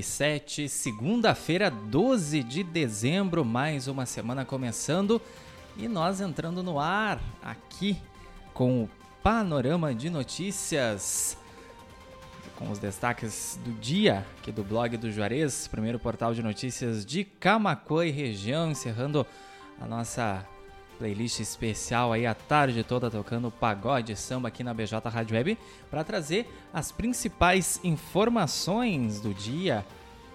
37, segunda-feira, 12 de dezembro, mais uma semana começando. E nós entrando no ar aqui com o panorama de notícias. Com os destaques do dia aqui do blog do Juarez, primeiro portal de notícias de Camacuã e região, encerrando a nossa playlist especial aí a tarde toda tocando pagode samba aqui na BJ Rádio Web para trazer as principais informações do dia.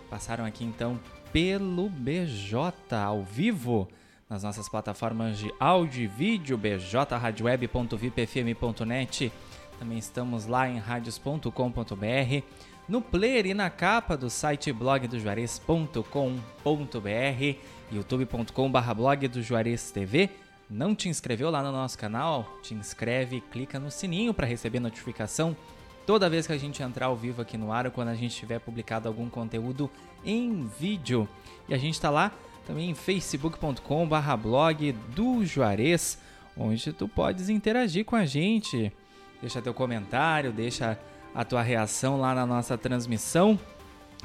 Passaram aqui então pelo BJ ao vivo nas nossas plataformas de áudio e vídeo bjradioweb.vipfm.net. Também estamos lá em radios.com.br, no player e na capa do site blogdojuarez.com.br, youtube.com/blog do Juarez TV não te inscreveu lá no nosso canal? Te inscreve, clica no sininho para receber notificação toda vez que a gente entrar ao vivo aqui no ar ou quando a gente tiver publicado algum conteúdo em vídeo. E a gente está lá também em facebook.com/blog do Juarez, onde tu podes interagir com a gente. Deixa teu comentário, deixa a tua reação lá na nossa transmissão,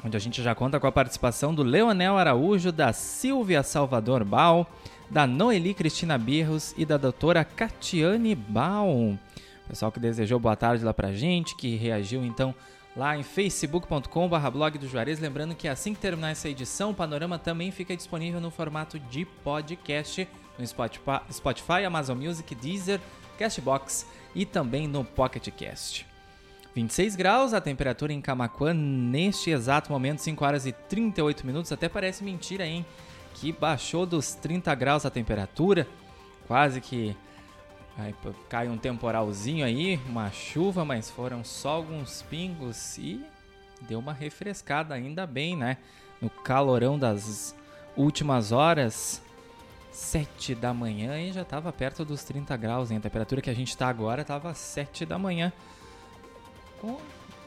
onde a gente já conta com a participação do Leonel Araújo, da Silvia Salvador Bal, da Noeli Cristina Birros e da doutora Catiane Baum. Pessoal que desejou boa tarde lá pra gente, que reagiu então lá em facebook.com.br blog do Juarez. Lembrando que assim que terminar essa edição, o Panorama também fica disponível no formato de podcast no Spotify, Amazon Music, Deezer, Castbox e também no Pocket Cast. 26 graus a temperatura em Camacuã neste exato momento, 5 horas e 38 minutos. Até parece mentira, hein? Que baixou dos 30 graus a temperatura, quase que aí, cai um temporalzinho aí, uma chuva, mas foram só alguns pingos e deu uma refrescada, ainda bem, né? No calorão das últimas horas, 7 da manhã e já estava perto dos 30 graus, hein? A temperatura que a gente está agora estava 7 da manhã. Com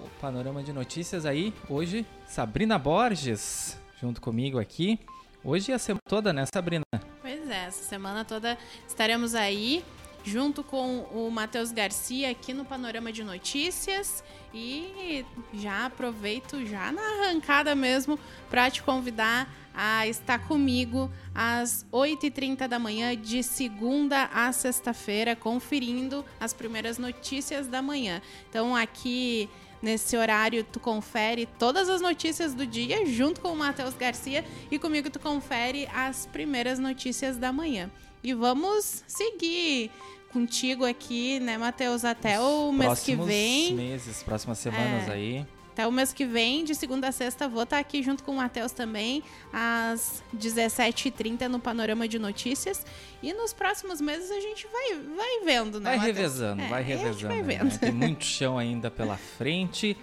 o panorama de notícias aí, hoje, Sabrina Borges, junto comigo aqui. Hoje é a semana toda, né, Sabrina? Pois é, essa semana toda estaremos aí junto com o Matheus Garcia aqui no Panorama de Notícias e já aproveito já na arrancada mesmo para te convidar a estar comigo às 8h30 da manhã de segunda a sexta-feira conferindo as primeiras notícias da manhã. Então aqui Nesse horário, tu confere todas as notícias do dia junto com o Matheus Garcia e comigo tu confere as primeiras notícias da manhã. E vamos seguir contigo aqui, né, Matheus, até Os o mês que vem. meses, próximas semanas é. aí. Até o mês que vem, de segunda a sexta, vou estar aqui junto com o Matheus também, às 17h30 no Panorama de Notícias. E nos próximos meses a gente vai, vai vendo, né? Vai Mateus? revezando, é, vai revezando. Vai né? Tem muito chão ainda pela frente.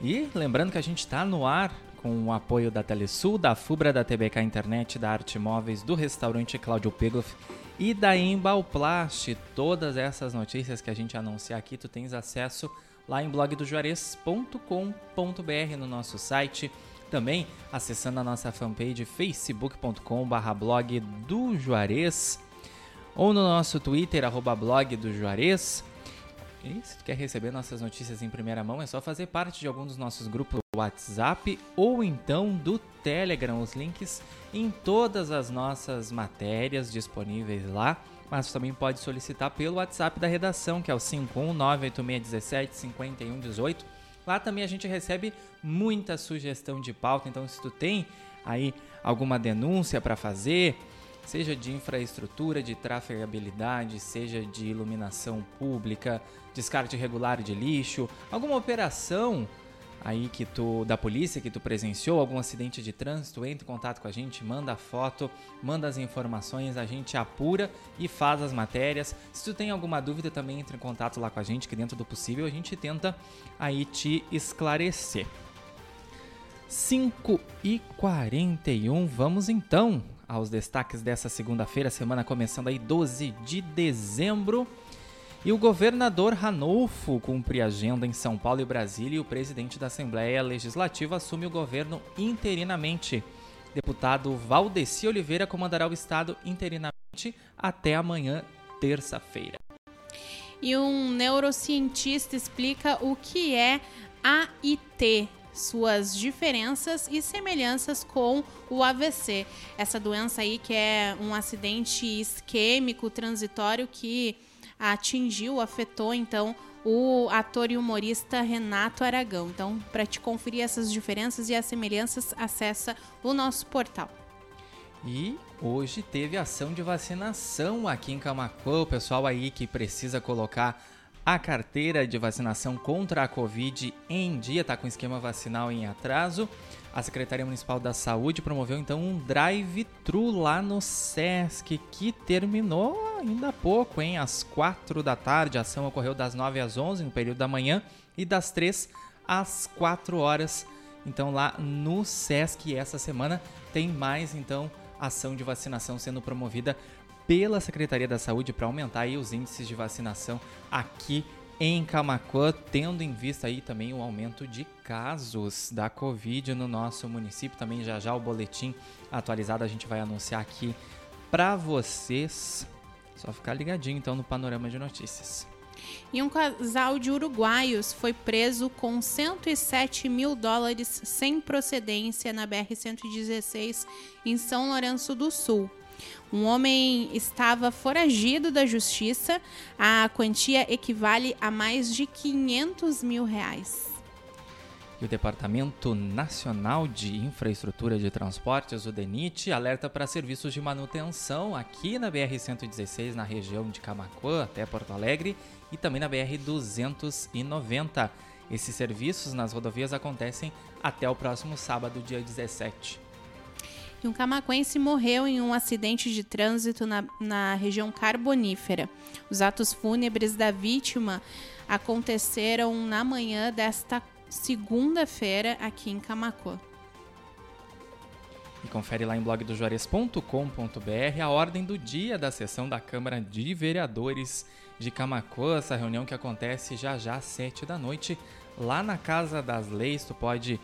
E lembrando que a gente está no ar com o apoio da Telesul, da Fubra, da TBK Internet, da Arte Móveis, do restaurante Cláudio Pegloff e da Embalplast. Todas essas notícias que a gente anunciar aqui, tu tens acesso lá em blogdojuarez.com.br no nosso site. Também acessando a nossa fanpage facebook.com.br blog do Juarez ou no nosso Twitter, arroba blog do Juarez. E se tu quer receber nossas notícias em primeira mão, é só fazer parte de algum dos nossos grupos do WhatsApp ou então do Telegram. Os links em todas as nossas matérias disponíveis lá. Mas também pode solicitar pelo WhatsApp da redação, que é o 51986175118. Lá também a gente recebe muita sugestão de pauta, então se tu tem aí alguma denúncia para fazer, seja de infraestrutura, de trafegabilidade, seja de iluminação pública, descarte irregular de lixo, alguma operação aí que tu da polícia que tu presenciou, algum acidente de trânsito, entre em contato com a gente, manda foto, manda as informações, a gente apura e faz as matérias. Se tu tem alguma dúvida, também entre em contato lá com a gente, que dentro do possível a gente tenta aí te esclarecer. 5 e 41, vamos então aos destaques dessa segunda-feira, semana começando aí 12 de dezembro. E o governador Ranolfo cumpre agenda em São Paulo e Brasília e o presidente da Assembleia Legislativa assume o governo interinamente. Deputado Valdeci Oliveira comandará o estado interinamente até amanhã, terça-feira. E um neurocientista explica o que é AIT, suas diferenças e semelhanças com o AVC. Essa doença aí que é um acidente isquêmico transitório que atingiu, afetou então o ator e humorista Renato Aragão. Então, para te conferir essas diferenças e as semelhanças, acessa o nosso portal. E hoje teve ação de vacinação aqui em Camacuã. O pessoal aí que precisa colocar a carteira de vacinação contra a Covid em dia, está com esquema vacinal em atraso. A Secretaria Municipal da Saúde promoveu então um drive-thru lá no SESC, que terminou ainda há pouco, hein? Às 4 da tarde. A ação ocorreu das 9 às 11, no período da manhã, e das 3 às 4 horas. Então lá no SESC essa semana tem mais então ação de vacinação sendo promovida pela Secretaria da Saúde para aumentar aí os índices de vacinação aqui em Camacuã, tendo em vista aí também o aumento de casos da Covid no nosso município. Também já já o boletim atualizado a gente vai anunciar aqui para vocês. Só ficar ligadinho então no panorama de notícias. E um casal de uruguaios foi preso com 107 mil dólares sem procedência na BR-116 em São Lourenço do Sul. Um homem estava foragido da justiça. A quantia equivale a mais de 500 mil reais. E o Departamento Nacional de Infraestrutura de Transportes, o DENIT, alerta para serviços de manutenção aqui na BR-116, na região de Camacuã até Porto Alegre e também na BR-290. Esses serviços nas rodovias acontecem até o próximo sábado, dia 17 que um camaquense morreu em um acidente de trânsito na, na região carbonífera. Os atos fúnebres da vítima aconteceram na manhã desta segunda-feira aqui em Camacuã. E confere lá em blogdojuarez.com.br a ordem do dia da sessão da Câmara de Vereadores de Camacuã, essa reunião que acontece já já às 7 da noite, lá na Casa das Leis. Tu pode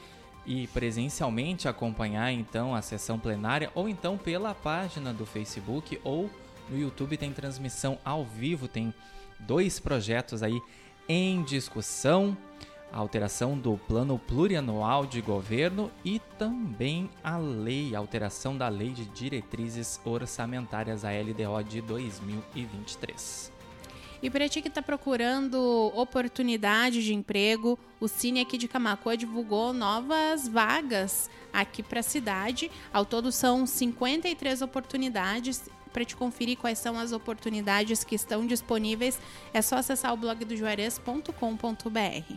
e presencialmente acompanhar então a sessão plenária ou então pela página do Facebook ou no YouTube tem transmissão ao vivo, tem dois projetos aí em discussão, a alteração do plano plurianual de governo e também a lei, a alteração da lei de diretrizes orçamentárias a LDO de 2023. E para ti que está procurando oportunidade de emprego, o Cine aqui de Camacoa divulgou novas vagas aqui para a cidade. Ao todo são 53 oportunidades. Para te conferir quais são as oportunidades que estão disponíveis, é só acessar o blog do juarez.com.br.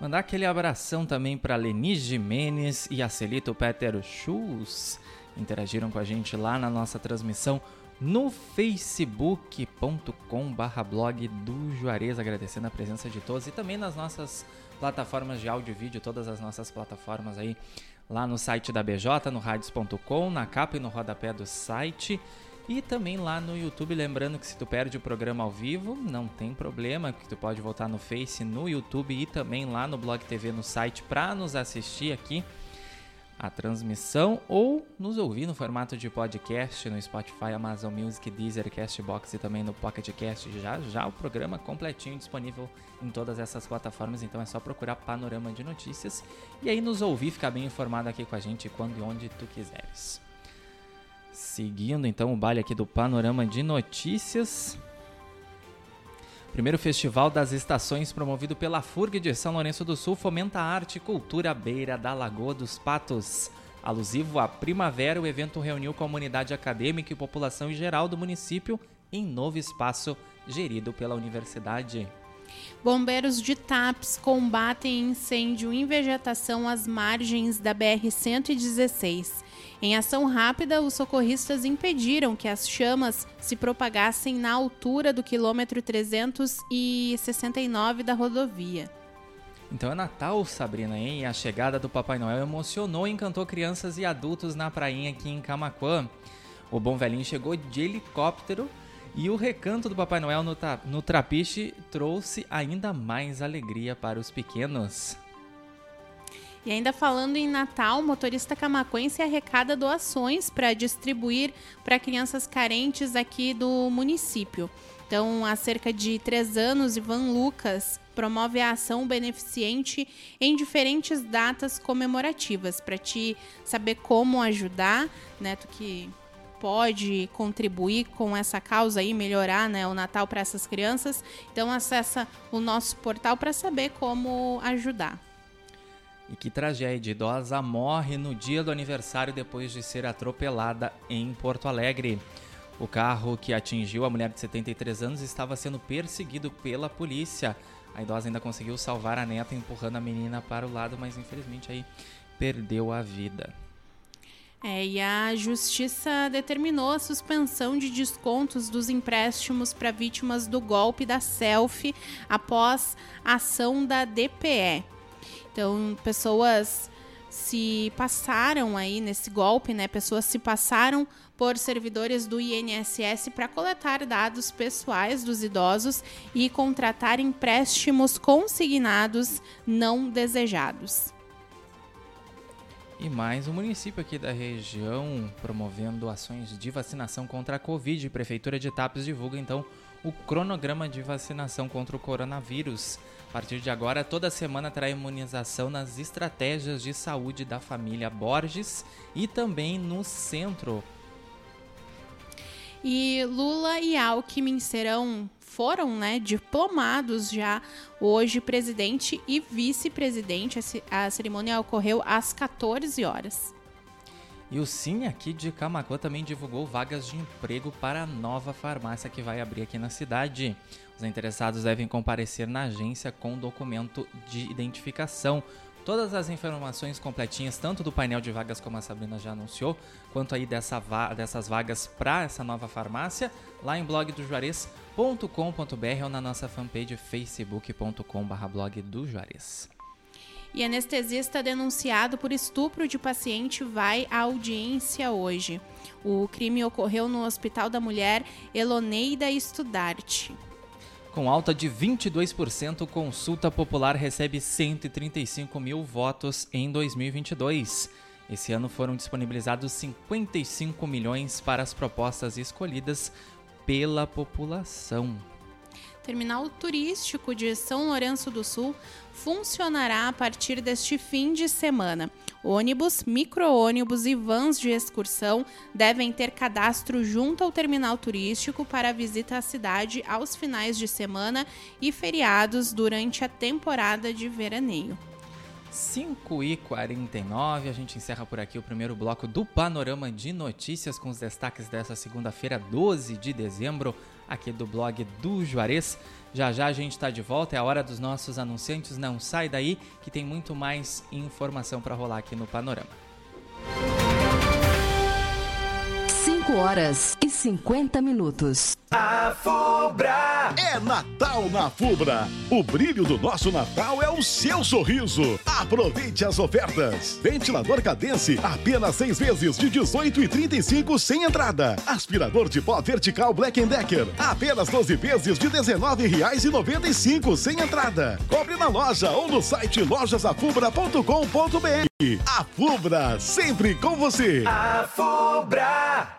Mandar aquele abração também para Leni Jimenez e a Celito Peter Schultz. Interagiram com a gente lá na nossa transmissão no facebook.com barra blog do Juarez, agradecendo a presença de todos e também nas nossas plataformas de áudio e vídeo, todas as nossas plataformas aí, lá no site da BJ, no radios.com, na capa e no rodapé do site. E também lá no YouTube, lembrando que se tu perde o programa ao vivo, não tem problema, que tu pode voltar no Face, no YouTube e também lá no Blog TV no site para nos assistir aqui a transmissão ou nos ouvir no formato de podcast no Spotify, Amazon Music, Deezer, Castbox e também no Pocket Cast. Já já o programa completinho disponível em todas essas plataformas, então é só procurar Panorama de Notícias e aí nos ouvir, ficar bem informado aqui com a gente quando e onde tu quiseres. Seguindo então o baile aqui do Panorama de Notícias. Primeiro Festival das Estações, promovido pela FURG de São Lourenço do Sul, fomenta a arte e cultura à beira da Lagoa dos Patos. Alusivo à primavera, o evento reuniu comunidade acadêmica e população em geral do município em novo espaço gerido pela universidade. Bombeiros de TAPS combatem incêndio em vegetação às margens da BR-116. Em ação rápida, os socorristas impediram que as chamas se propagassem na altura do quilômetro 369 da rodovia. Então é Natal, Sabrina, hein? E a chegada do Papai Noel emocionou e encantou crianças e adultos na prainha aqui em Camaquã. O bom velhinho chegou de helicóptero e o recanto do Papai Noel no, no trapiche trouxe ainda mais alegria para os pequenos. E ainda falando em Natal, o motorista camaquense arrecada doações para distribuir para crianças carentes aqui do município. Então, há cerca de três anos, Ivan Lucas promove a ação beneficente em diferentes datas comemorativas. Para te saber como ajudar, né, tu que pode contribuir com essa causa e melhorar né, o Natal para essas crianças, então acessa o nosso portal para saber como ajudar. E que tragédia! Idosa morre no dia do aniversário depois de ser atropelada em Porto Alegre. O carro que atingiu a mulher de 73 anos estava sendo perseguido pela polícia. A idosa ainda conseguiu salvar a neta empurrando a menina para o lado, mas infelizmente aí perdeu a vida. É, e a justiça determinou a suspensão de descontos dos empréstimos para vítimas do golpe da selfie após ação da DPE. Então, pessoas se passaram aí nesse golpe, né? Pessoas se passaram por servidores do INSS para coletar dados pessoais dos idosos e contratar empréstimos consignados não desejados. E mais um município aqui da região promovendo ações de vacinação contra a Covid. Prefeitura de Tapes divulga então o cronograma de vacinação contra o coronavírus. A partir de agora, toda semana terá imunização nas estratégias de saúde da família Borges e também no centro. E Lula e Alckmin serão foram, né, diplomados já hoje presidente e vice-presidente. A cerimônia ocorreu às 14 horas. E o Cine aqui de Camacuã também divulgou vagas de emprego para a nova farmácia que vai abrir aqui na cidade. Os interessados devem comparecer na agência com documento de identificação. Todas as informações completinhas, tanto do painel de vagas como a Sabrina já anunciou, quanto aí dessa va dessas vagas para essa nova farmácia, lá em blog do ou na nossa fanpage facebook.com.br blog do Juarez e anestesista denunciado por estupro de paciente vai à audiência hoje. O crime ocorreu no Hospital da Mulher Eloneida Estudarte. Com alta de 22%, Consulta Popular recebe 135 mil votos em 2022. Esse ano foram disponibilizados 55 milhões para as propostas escolhidas pela população. Terminal turístico de São Lourenço do Sul funcionará a partir deste fim de semana. Ônibus, micro-ônibus e vans de excursão devem ter cadastro junto ao terminal turístico para visita à cidade aos finais de semana e feriados durante a temporada de veraneio. 5 e 49 a gente encerra por aqui o primeiro bloco do Panorama de Notícias com os destaques dessa segunda-feira, 12 de dezembro aqui do blog do Juarez. Já já a gente está de volta, é a hora dos nossos anunciantes. Não sai daí que tem muito mais informação para rolar aqui no Panorama. 5 horas e 50 minutos. A Fubra é Natal na Fubra. O brilho do nosso Natal é o seu sorriso. Aproveite as ofertas. Ventilador Cadence, apenas seis vezes de 18 e 35 sem entrada. Aspirador de pó vertical Black Decker, apenas 12 vezes de 19 reais e 95 sem entrada. Compre na loja ou no site lojasafubra.com.br. A Fubra, sempre com você. A Fubra.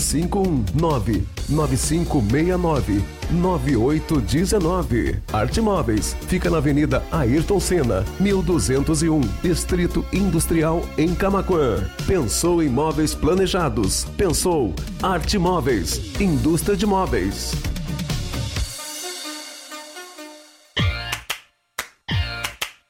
519 9569 9819. Arte Móveis fica na Avenida Ayrton Senna, 1201, Distrito Industrial em Camaquã. Pensou em móveis planejados? Pensou Arte Móveis, indústria de móveis.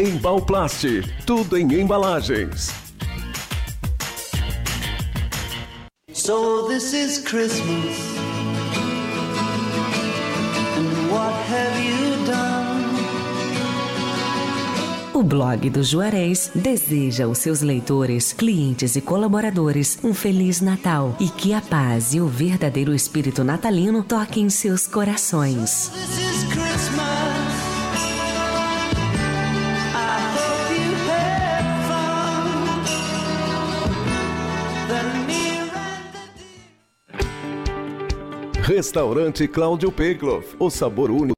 Embalplast, tudo em embalagens. So this is Christmas. And what have you done? O blog do Juarez deseja aos seus leitores, clientes e colaboradores um feliz Natal e que a paz e o verdadeiro espírito natalino toquem seus corações. This Restaurante Cláudio Pegloff, o sabor único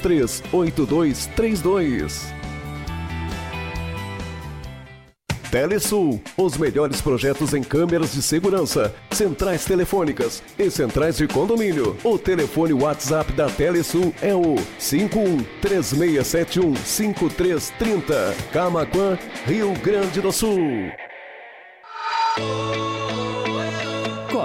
338232. Telesul, os melhores projetos em câmeras de segurança, centrais telefônicas e centrais de condomínio. O telefone WhatsApp da Telesul é o 5136715330. Camaquã, Rio Grande do Sul.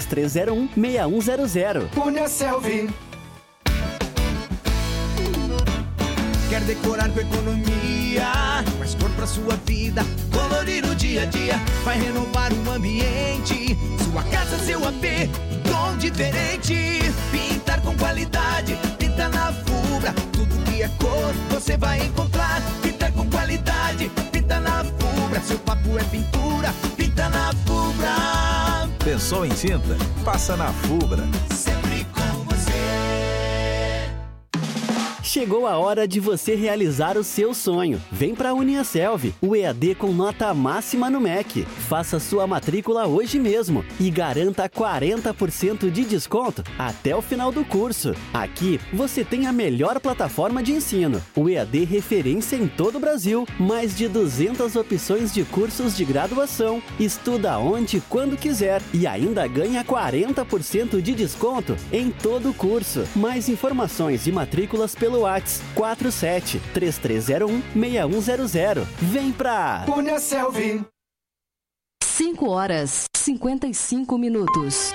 3301 6100. Punha Selvi. Quer decorar com economia, mais cor pra sua vida, colorir o dia a dia, vai renovar o ambiente. Sua casa, seu AP, tom diferente. Pintar com qualidade, pinta na Fubra. Tudo que é cor, você vai encontrar. Pintar com qualidade, pinta na Fubra. Seu papo é pintura, pinta na Fubra. Pensou em tinta? Passa na Fubra. Chegou a hora de você realizar o seu sonho. Vem para a Uniaselv, o EAD com nota máxima no MEC. Faça sua matrícula hoje mesmo e garanta 40% de desconto até o final do curso. Aqui você tem a melhor plataforma de ensino, o EAD referência em todo o Brasil, mais de 200 opções de cursos de graduação. Estuda onde quando quiser e ainda ganha 40% de desconto em todo o curso. Mais informações e matrículas pelo WhatsApp 47 3301 6100. Vem pra Punha Selvi. 5 horas 55 minutos.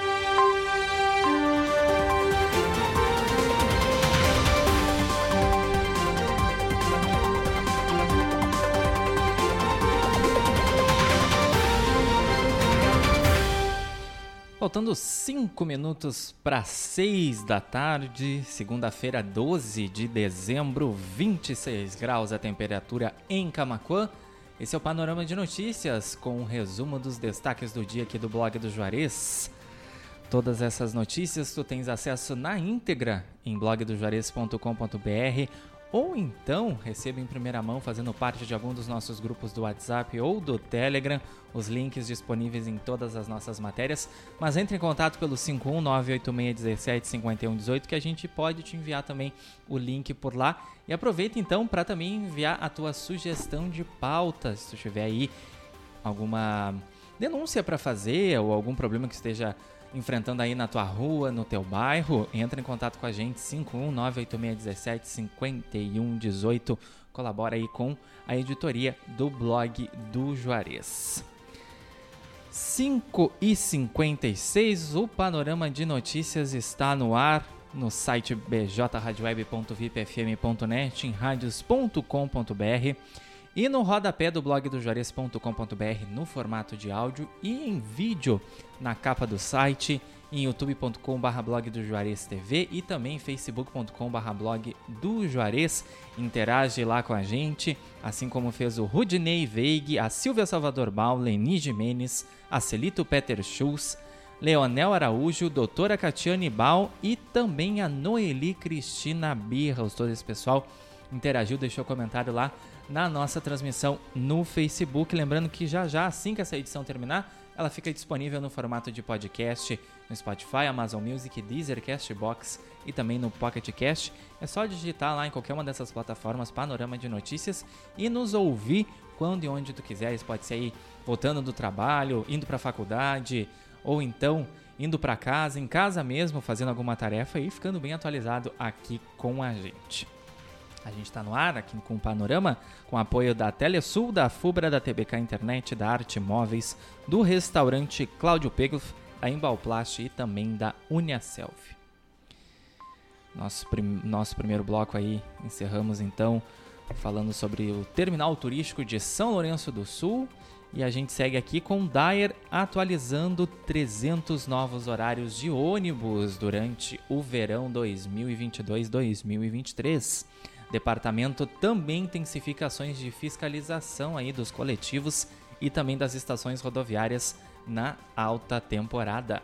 Faltando 5 minutos para 6 da tarde, segunda-feira, 12 de dezembro, 26 graus a temperatura em Camaquã. Esse é o Panorama de Notícias com um resumo dos destaques do dia aqui do blog do Juarez. Todas essas notícias tu tens acesso na íntegra em blogdojuarez.com.br ou então receba em primeira mão fazendo parte de algum dos nossos grupos do WhatsApp ou do Telegram, os links disponíveis em todas as nossas matérias, mas entre em contato pelo 51986175118 que a gente pode te enviar também o link por lá. E aproveita então para também enviar a tua sugestão de pauta, se tu tiver aí alguma denúncia para fazer ou algum problema que esteja enfrentando aí na tua rua, no teu bairro, entra em contato com a gente 51986175118. Colabora aí com a editoria do blog do Juarez. 5 e 56 o panorama de notícias está no ar no site bjradioweb.vipfm.net, em radios.com.br e no rodapé do blog do Juarez.com.br no formato de áudio e em vídeo na capa do site, em youtube.com.br blog do Juarez TV e também facebook.com.br blog do Juarez. Interage lá com a gente, assim como fez o Rudney Veig, a Silvia Salvador Bal, Leni Jimenez, a Celito Peter Schultz, Leonel Araújo, doutora Catiane Bal e também a Noeli Cristina Birra. Todo esse pessoal interagiu, deixou comentário lá na nossa transmissão no Facebook. Lembrando que já já, assim que essa edição terminar, ela fica disponível no formato de podcast no Spotify, Amazon Music, Deezer, Castbox e também no Pocket Cast. É só digitar lá em qualquer uma dessas plataformas Panorama de Notícias e nos ouvir quando e onde tu quiseres. Pode ser aí voltando do trabalho, indo para a faculdade ou então indo para casa, em casa mesmo, fazendo alguma tarefa e ficando bem atualizado aqui com a gente. A gente está no ar aqui com o Panorama, com apoio da Telesul, da Fubra, da TBK Internet, da Arte Móveis, do restaurante Cláudio Pegloff, da Embalplast e também da Uniaselv. Nosso, prim nosso primeiro bloco aí, encerramos então falando sobre o terminal turístico de São Lourenço do Sul. E a gente segue aqui com Dyer atualizando 300 novos horários de ônibus durante o verão 2022-2023. Departamento também intensifica ações de fiscalização aí dos coletivos e também das estações rodoviárias na alta temporada.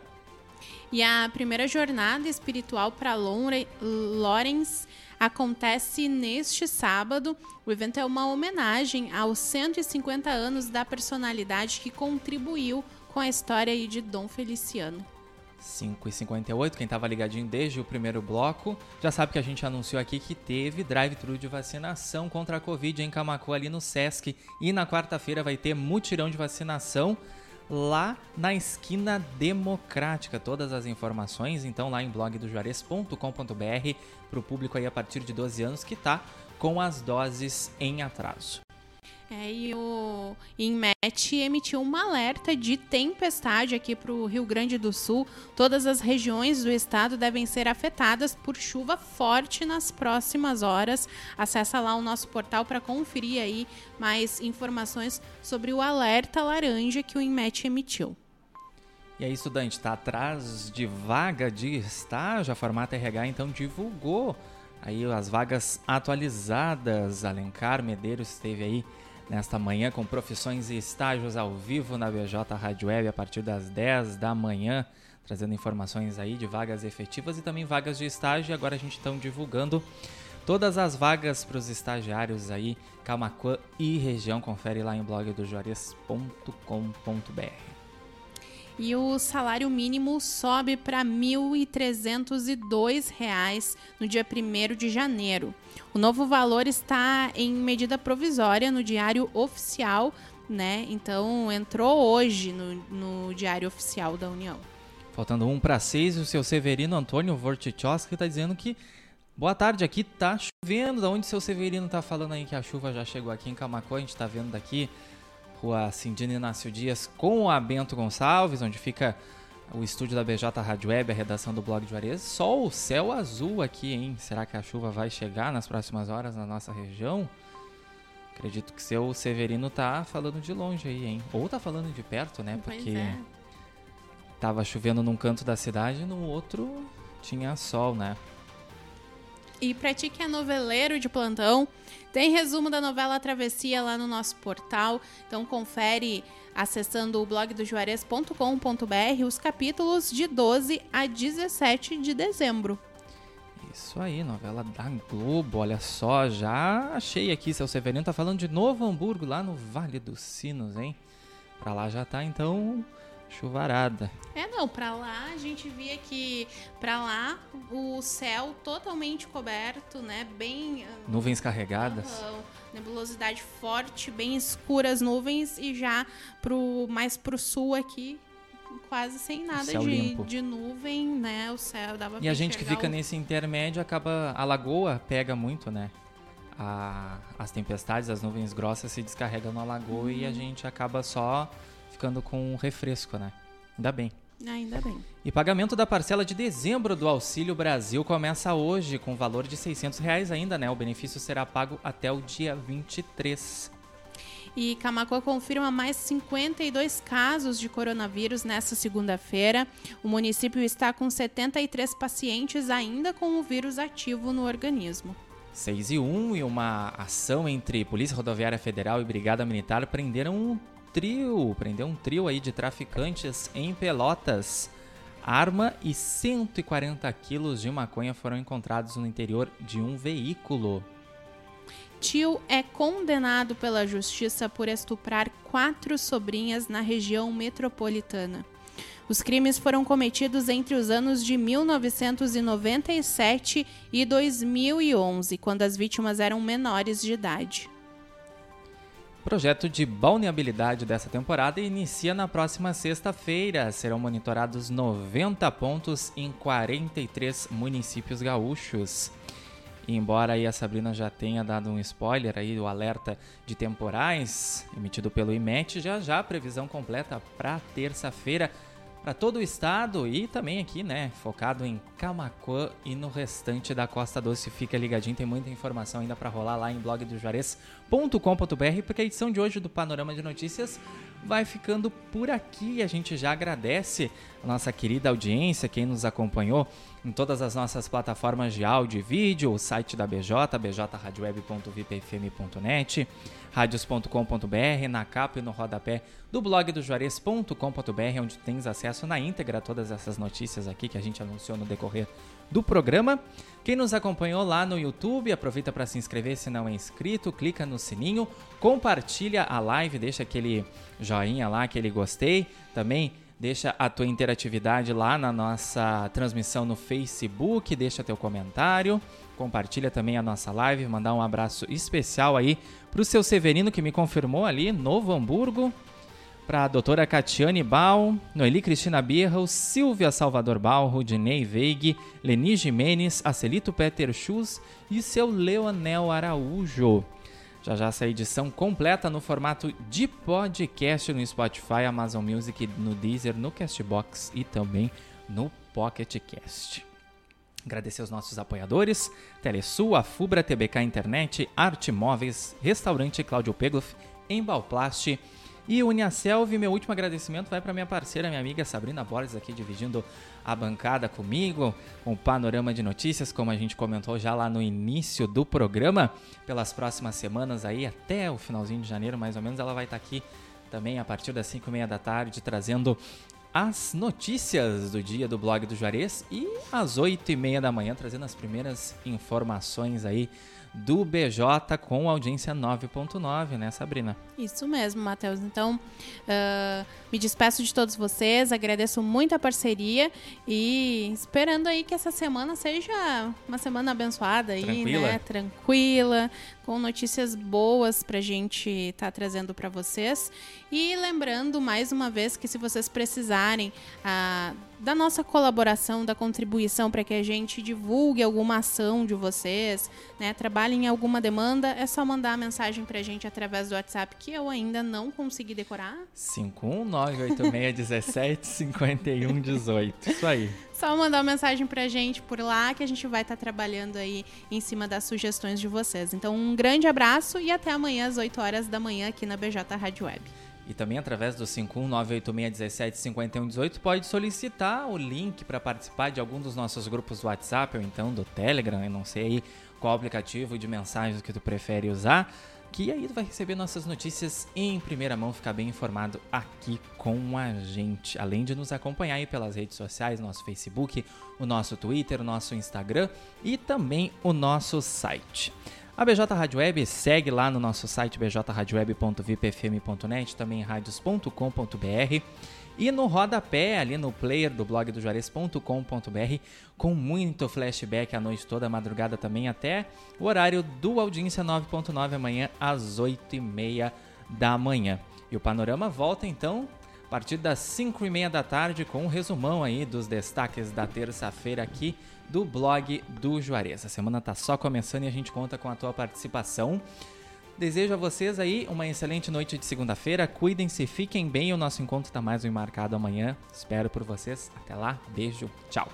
E a primeira jornada espiritual para Lawrence acontece neste sábado. O evento é uma homenagem aos 150 anos da personalidade que contribuiu com a história de Dom Feliciano. 5h58, quem estava ligadinho desde o primeiro bloco, já sabe que a gente anunciou aqui que teve drive-thru de vacinação contra a Covid em Camacu ali no Sesc. E na quarta-feira vai ter mutirão de vacinação lá na esquina democrática. Todas as informações, então, lá em blogdojuarez.com.br para o público aí a partir de 12 anos que está com as doses em atraso. É, e o INMET emitiu um alerta de tempestade aqui para o Rio Grande do Sul. Todas as regiões do estado devem ser afetadas por chuva forte nas próximas horas. Acesse lá o nosso portal para conferir aí mais informações sobre o alerta laranja que o INMET emitiu. E aí, estudante, está atrás de vaga de estágio? A Formata RH então divulgou aí as vagas atualizadas. Alencar Medeiros esteve aí nesta manhã com profissões e estágios ao vivo na BJ Rádio Web a partir das 10 da manhã, trazendo informações aí de vagas efetivas e também vagas de estágio. Agora a gente está divulgando todas as vagas para os estagiários aí, Camacuã e região. Confere lá em blog do juarez.com.br e o salário mínimo sobe para R$ 1.302 no dia 1 de janeiro. O novo valor está em medida provisória no Diário Oficial, né? Então entrou hoje no, no Diário Oficial da União. Faltando um para seis, o seu Severino Antônio Vortichowski está dizendo que Boa tarde, aqui tá chovendo. Da onde seu Severino tá falando aí que a chuva já chegou aqui em Camacô? A gente tá vendo daqui Rua Cindina Inácio Dias com a Bento Gonçalves, onde fica o estúdio da BJ Rádio Web, a redação do blog de Juarez. Só o céu azul aqui, hein? Será que a chuva vai chegar nas próximas horas na nossa região? Acredito que seu Severino tá falando de longe aí, hein? Ou tá falando de perto, né? Pois Porque é. tava chovendo num canto da cidade e no outro tinha sol, né? E pra ti que é noveleiro de plantão, tem resumo da novela Travessia lá no nosso portal. Então confere acessando o blog do juarez.com.br os capítulos de 12 a 17 de dezembro. Isso aí, novela da Globo, olha só, já achei aqui, seu Severino tá falando de Novo Hamburgo, lá no Vale dos Sinos, hein? Pra lá já tá, então, chuvarada. É, não, pra lá a gente via que pra lá o céu totalmente coberto, né? Bem. ah, Nuvens carregadas. aham, nebulosidade forte, bem escuras nuvens e já pro mais pro sul aqui quase sem nada de, de nuvem, né? O céu dava E a gente que fica o- nesse intermédio acaba. A lagoa pega muito, né? A- as tempestades, as nuvens grossas se descarregam na lagoa e a Uhum. gente acaba só ficando com um refresco, né? Ainda bem. Ainda bem. E pagamento da parcela de dezembro do Auxílio Brasil começa hoje, com valor de 600 reais ainda, né? O benefício será pago até o dia 23. E Camacuã confirma mais 52 casos de coronavírus nesta segunda-feira. O município está com 73 pacientes ainda com o vírus ativo no organismo. 6 e 1 e uma ação entre Polícia Rodoviária Federal e Brigada Militar prenderam um trio, prendeu um trio aí de traficantes em Pelotas. Arma e 140 quilos de maconha foram encontrados no interior de um veículo. Tio é condenado pela justiça por estuprar quatro sobrinhas na região metropolitana. Os crimes foram cometidos entre os anos de 1997 e 2011, quando as vítimas eram menores de idade. O projeto de balneabilidade dessa temporada inicia na próxima sexta-feira. Serão monitorados 90 pontos em 43 municípios gaúchos. E embora aí a Sabrina já tenha dado um spoiler aí do alerta de temporais emitido pelo IMET, já já a previsão completa para terça-feira para todo o estado e também aqui, né, focado em Camacuã e no restante da Costa Doce. Fica ligadinho, tem muita informação ainda para rolar lá em blogdojuarez.com.br, porque a edição de hoje do Panorama de Notícias vai ficando por aqui. A gente já agradece a nossa querida audiência, quem nos acompanhou em todas as nossas plataformas de áudio e vídeo, o site da BJ, bjradioweb.vipfm.net, radios.com.br, na capa e no rodapé do blog do Juarez.com.br, onde tens acesso na íntegra a todas essas notícias aqui que a gente anunciou no decorrer do programa. Quem nos acompanhou lá no YouTube, aproveita para se inscrever se não é inscrito, clica no sininho, compartilha a live, deixa aquele joinha lá, aquele gostei. Também deixa a tua interatividade lá na nossa transmissão no Facebook, deixa teu comentário, compartilha também a nossa live, mandar um abraço especial aí pro seu Severino que me confirmou ali, Novo Hamburgo, para a doutora Catiane Bal, Noeli Cristina Birra, Silvia Salvador Bal, Rudinei Veig, Leni Jimenez, Acelito Peter Schus e seu Leonel Araújo. Já já essa edição completa no formato de podcast no Spotify, Amazon Music, no Deezer, no Castbox e também no Pocket Cast. Agradecer aos nossos apoiadores, Telesul, Afubra, TBK Internet, Arte Móveis, Restaurante Cláudio Pegloff, Embalplast e Uniaselv. Meu último agradecimento vai para minha parceira, minha amiga Sabrina Borges, aqui dividindo a bancada comigo, com o panorama de notícias, como a gente comentou já lá no início do programa. Pelas próximas semanas aí, até o finalzinho de janeiro, mais ou menos, ela vai estar aqui também a partir das 5 e meia da tarde, trazendo as notícias do dia do blog do Juarez e às 8 e meia da manhã, trazendo as primeiras informações aí do BJ com audiência 9.9, né, Sabrina? Isso mesmo, Matheus. Então, ah, me despeço de todos vocês, agradeço muito a parceria e esperando aí que essa semana seja uma semana abençoada aí, Tranquila. né? Tranquila, com notícias boas pra gente estar trazendo pra vocês. E lembrando mais uma vez que se vocês precisarem ah, da nossa colaboração, da contribuição para que a gente divulgue alguma ação de vocês, né? Trabalhem em alguma demanda, é só mandar a mensagem pra gente através do WhatsApp que eu ainda não consegui decorar. 51986175118. Isso aí. Só mandar uma mensagem pra gente por lá que a gente vai estar trabalhando aí em cima das sugestões de vocês. Então, um grande abraço e até amanhã às 8 horas da manhã aqui na BJ Rádio Web. E também através do 51986175118 pode solicitar o link para participar de algum dos nossos grupos do WhatsApp ou então do Telegram, eu não sei aí qual aplicativo de mensagens que tu prefere usar, que aí tu vai receber nossas notícias em primeira mão, ficar bem informado aqui com a gente, além de nos acompanhar aí pelas redes sociais, nosso Facebook, o nosso Twitter, o nosso Instagram e também o nosso site. A BJ Rádio Web segue lá no nosso site bjradioweb.vipfm.net, também radios.com.br e no rodapé, ali no player do blog do Juarez.com.br, com muito flashback a noite toda, a madrugada também, até o horário do Audiência 9.9 amanhã às 8h30 da manhã. E o panorama volta então a partir das 5 e meia da tarde com um resumão aí dos destaques da terça-feira aqui do blog do Juarez. A semana tá só começando e a gente conta com a tua participação. Desejo a vocês aí uma excelente noite de segunda-feira. Cuidem-se, fiquem bem. O nosso encontro está mais um marcado amanhã. Espero por vocês. Até lá. Beijo. Tchau.